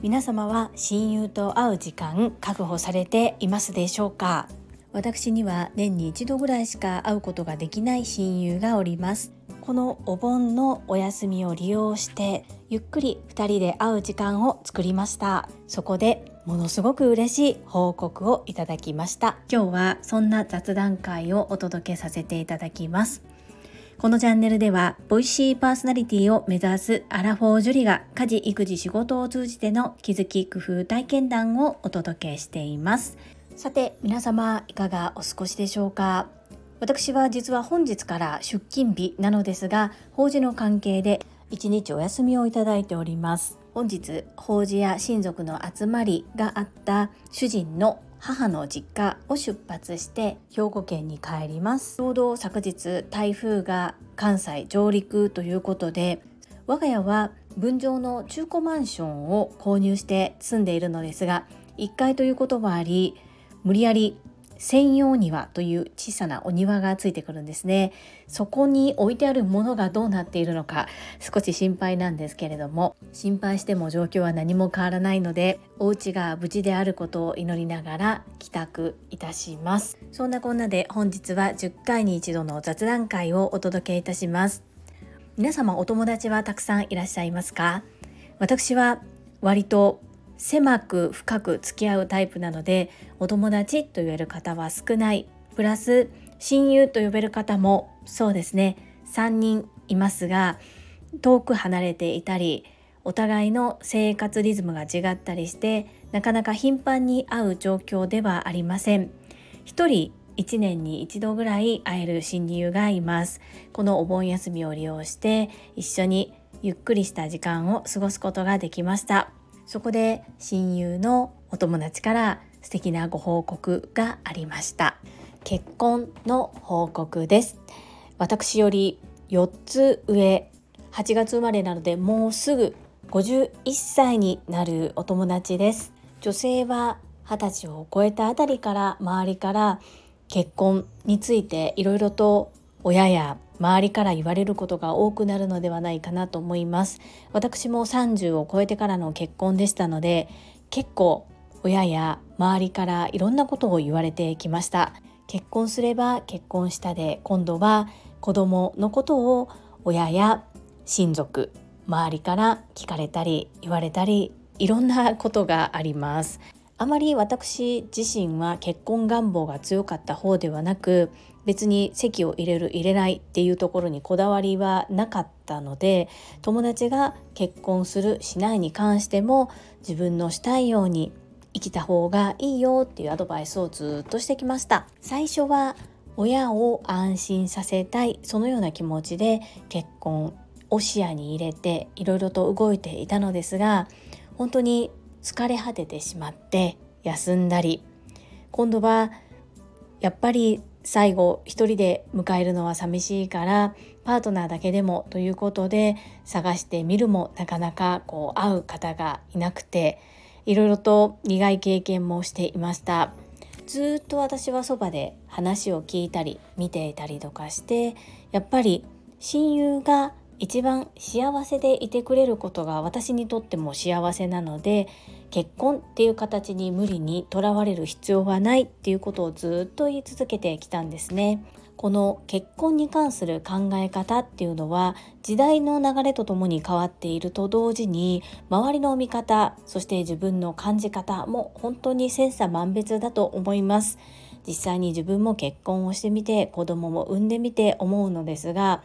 皆様は親友と会う時間確保されていますでしょうか？私には年に一度ぐらいしか会うことができない親友がおります。このお盆のお休みを利用してゆっくり2人で会う時間を作りました。そこでものすごく嬉しい報告をいただきました。今日はそんな雑談会をお届けさせていただきます。このチャンネルではボイシーパーソナリティを目指すアラフォージュリが家事育児仕事を通じての気づき工夫体験談をお届けしています。さて皆様いかがお過ごしでしょうか？私は実は本日から出勤日なのですが法事の関係で一日お休みをいただいております。本日法事や親族の集まりがあった主人の母の実家を出発して兵庫県に帰ります。ちょうど昨日台風が関西上陸ということで我が家は分譲の中古マンションを購入して住んでいるのですが1階ということもあり無理やり専用庭という小さなお庭がついてくるんですね。そこに置いてあるものがどうなっているのか少し心配なんですけれども心配しても状況は何も変わらないのでお家が無事であることを祈りながら帰宅いたします。そんなこんなで本日は10回に一度の雑談会をお届けいたします。皆様お友達はたくさんいらっしゃいますか？私は割と狭く深く付き合うタイプなのでお友達と言える方は少ない。プラス親友と呼べる方もそうですね。3人いますが遠く離れていたりお互いの生活リズムが違ったりしてなかなか頻繁に会う状況ではありません。一人1年に一度ぐらい会える親友がいます。このお盆休みを利用して一緒にゆっくりした時間を過ごすことができました。そこで親友のお友達から素敵なご報告がありました。結婚の報告です。私より4つ上。8月生まれなのでもうすぐ51歳になるお友達です。女性は20歳を超えたあたりから周りから結婚についていろいろと親や周りから言われることが多くなるのではないかなと思います。私も30を超えてからの結婚でしたので結構親や周りからいろんなことを言われてきました。結婚すれば結婚したで今度は子供のことを親や親族周りから聞かれたり言われたりいろんなことがあります。あまり私自身は結婚願望が強かった方ではなく別に籍を入れる入れないっていうところにこだわりはなかったので友達が結婚するしないに関しても自分のしたいように生きた方がいいよっていうアドバイスをずっとしてきました。最初は親を安心させたいそのような気持ちで結婚を視野に入れていろいろと動いていたのですが本当に疲れ果ててしまって休んだり今度はやっぱり最後一人で迎えるのは寂しいからパートナーだけでもということで探してみるもなかなかこう会う方がいなくていろいろと苦い経験もしていました。ずっと私はそばで話を聞いたり見ていたりとかしてやっぱり親友が一番幸せでいてくれることが私にとっても幸せなので結婚っていう形に無理にとらわれる必要はないっていうことをずっと言い続けてきたんですね。この結婚に関する考え方っていうのは時代の流れとともに変わっていると同時に周りの見方そして自分の感じ方も本当に千差万別だと思います実際に自分も結婚をしてみて子供も産んでみて思うのですが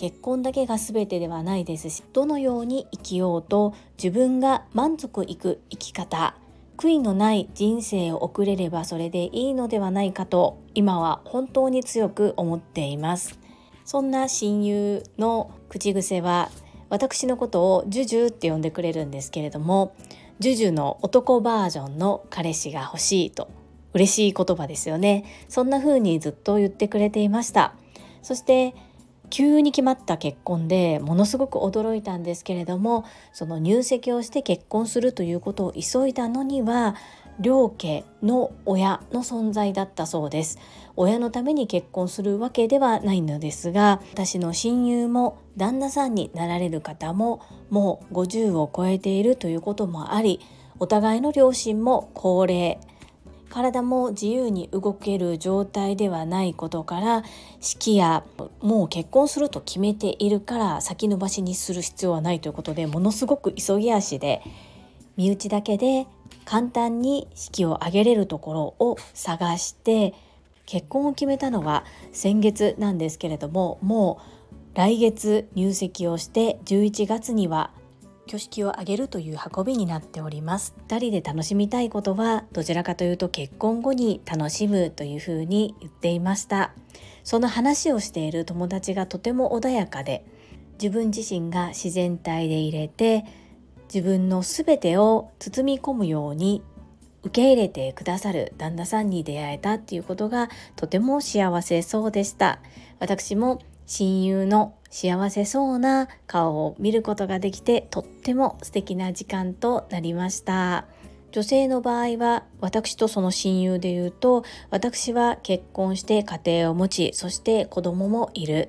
結婚だけが全てではないですしどのように生きようと自分が満足いく生き方悔いのない人生を送れればそれでいいのではないかと今は本当に強く思っています。そんな親友の口癖は私のことをジュジュって呼んでくれるんですけれどもジュジュの男バージョンの彼氏が欲しいと嬉しい言葉ですよね。そんな風にずっと言ってくれていました。そして急に決まった結婚でものすごく驚いたんですけれどもその入籍をして結婚するということを急いだのには両家の親の存在だったそうです。親のために結婚するわけではないのですが私の親友も旦那さんになられる方ももう50を超えているということもありお互いの両親も高齢体も自由に動ける状態ではないことから式やもう結婚すると決めているから先延ばしにする必要はないということでものすごく急ぎ足で身内だけで簡単に式を挙げれるところを探して結婚を決めたのは先月なんですけれどももう来月入籍をして11月には挙式を挙げるという運びになっております。2人で楽しみたいことはどちらかというと結婚後に楽しむというふうに言っていました。その話をしている友達がとても穏やかで自分自身が自然体で入れて自分の全てを包み込むように受け入れてくださる旦那さんに出会えたっていうことがとても幸せそうでした。私も親友の幸せそうな顔を見ることができてとっても素敵な時間となりました。女性の場合は私とその親友で言うと私は結婚して家庭を持ちそして子供もいる。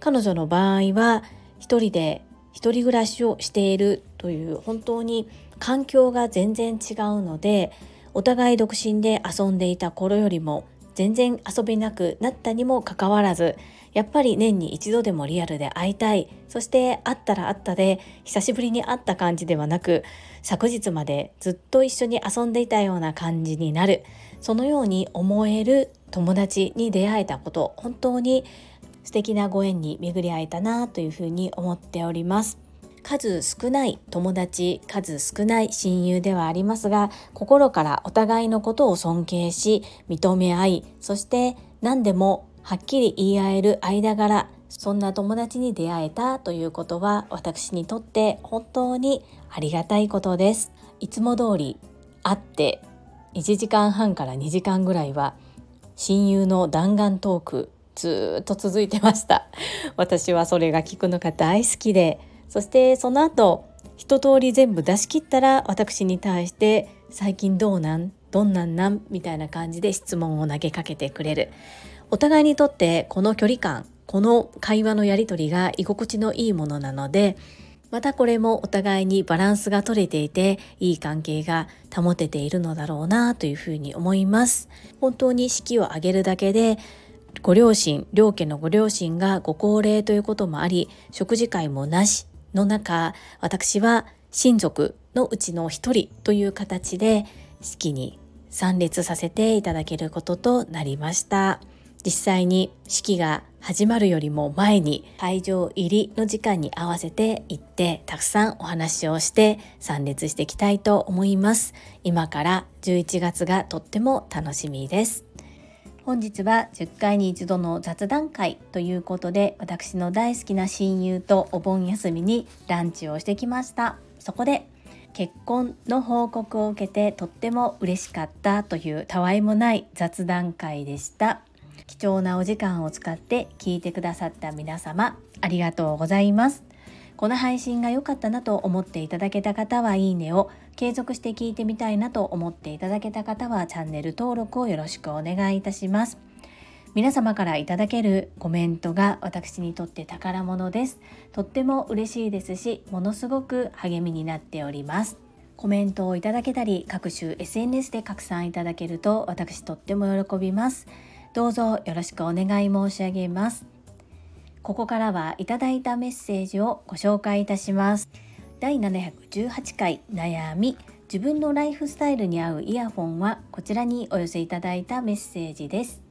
彼女の場合は一人で一人暮らしをしているという本当に環境が全然違うのでお互い独身で遊んでいた頃よりも全然遊べなくなったにもかかわらずやっぱり年に一度でもリアルで会いたい。そして会ったら会ったで久しぶりに会った感じではなく昨日までずっと一緒に遊んでいたような感じになる。そのように思える友達に出会えたこと本当に素敵なご縁に巡り会えたなというふうに思っております。数少ない友達数少ない親友ではありますが心からお互いのことを尊敬し認め合いそして何でもはっきり言い合える間柄そんな友達に出会えたということは私にとって本当にありがたいことです。いつも通り会って1時間半から2時間ぐらいは親友の弾丸トークずっと続いてました。私はそれが聞くのが大好きでそしてその後一通り全部出し切ったら私に対して最近どうなんどんなんなんみたいな感じで質問を投げかけてくれる。お互いにとってこの距離感この会話のやり取りが居心地のいいものなのでまたこれもお互いにバランスが取れていていい関係が保てているのだろうなというふうに思います。本当に式を挙げるだけでご両親両家のご両親がご高齢ということもあり食事会もなしの中私は親族のうちの一人という形で式に参列させていただけることとなりました。実際に式が始まるよりも前に会場入りの時間に合わせて行ってたくさんお話をして参列していきたいと思います。今から11月がとっても楽しみです。本日は10回に一度の雑談会ということで私の大好きな親友とお盆休みにランチをしてきました。そこで結婚の報告を受けてとっても嬉しかったというたわいもない雑談会でした。貴重なお時間を使って聞いてくださった皆様ありがとうございます。この配信が良かったなと思っていただけた方はいいねを継続して聞いてみたいなと思っていただけた方はチャンネル登録をよろしくお願いいたします。皆様からいただけるコメントが私にとって宝物です。とっても嬉しいですしものすごく励みになっております。コメントをいただけたり各種 SNS で拡散いただけると私とっても喜びます。どうぞよろしくお願い申し上げます。ここからはいただいたメッセージをご紹介いたします。第718回悩み。自分のライフスタイルに合うイヤホンはこちらにお寄せいただいたメッセージです。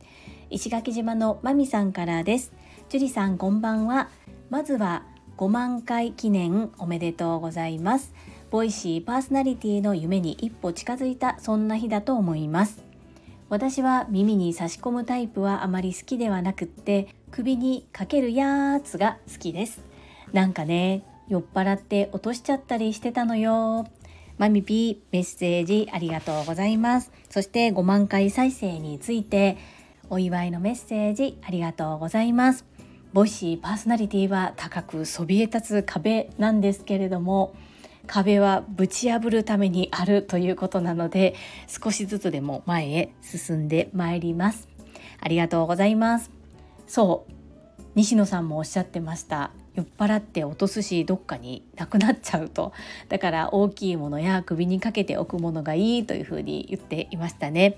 石垣島のまみさんからです。樹里さんこんばんは。まずは5万回記念おめでとうございます。ボイシーパーソナリティの夢に一歩近づいたそんな日だと思います。私は耳に差し込むタイプはあまり好きではなくって首にかけるやつが好きです。なんかね酔っ払って落としちゃったりしてたのよ。マミピーメッセージありがとうございます。そして5万回再生についてお祝いのメッセージありがとうございます。ボイシーパーソナリティは高くそびえ立つ壁なんですけれども壁はぶち破るためにあるということなので少しずつでも前へ進んでまいります。ありがとうございます。そう。西野さんもおっしゃってました。酔っ払って落とすしどっかになくなっちゃうと。だから大きいものや首にかけておくものがいいというふうに言っていましたね。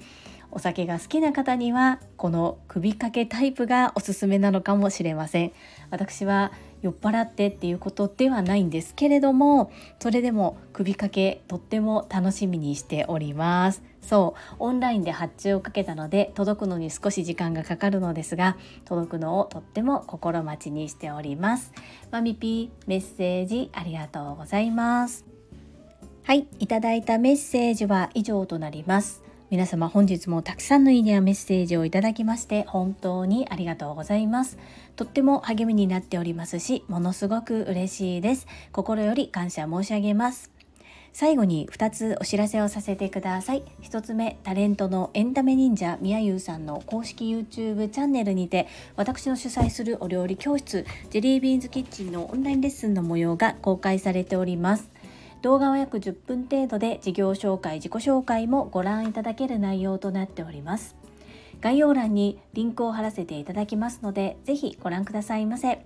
お酒が好きな方にはこの首掛けタイプがおすすめなのかもしれません。私は酔っ払ってっていうことではないんですけれどもそれでも首掛けとっても楽しみにしております。そうオンラインで発注をかけたので届くのに少し時間がかかるのですが届くのをとっても心待ちにしております。マミピーメッセージありがとうございます。はいいただいたメッセージは以上となります。皆様本日もたくさんのいいねやメッセージをいただきまして本当にありがとうございます。とっても励みになっておりますしものすごく嬉しいです。心より感謝申し上げます。最後に2つお知らせをさせてください。1つ目タレントのエンタメ忍者みやゆうさんの公式 YouTube チャンネルにて私の主催するお料理教室ジェリービーンズキッチンのオンラインレッスンの模様が公開されております。動画は約10分程度で事業紹介自己紹介もご覧いただける内容となっております。概要欄にリンクを貼らせていただきますのでぜひご覧くださいませ。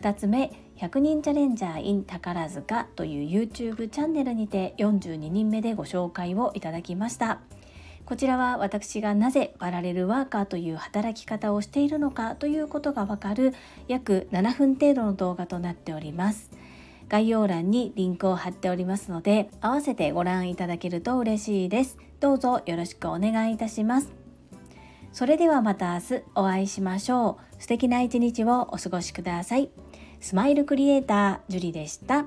2つ目100人チャレンジャー in 宝塚という YouTube チャンネルにて42人目でご紹介をいただきました。こちらは私がなぜパラレルワーカーという働き方をしているのかということがわかる約7分程度の動画となっております。概要欄にリンクを貼っておりますので合わせてご覧いただけると嬉しいです。どうぞよろしくお願いいたします。それではまた明日お会いしましょう。素敵な一日をお過ごしください。スマイルクリエイタージュリでした。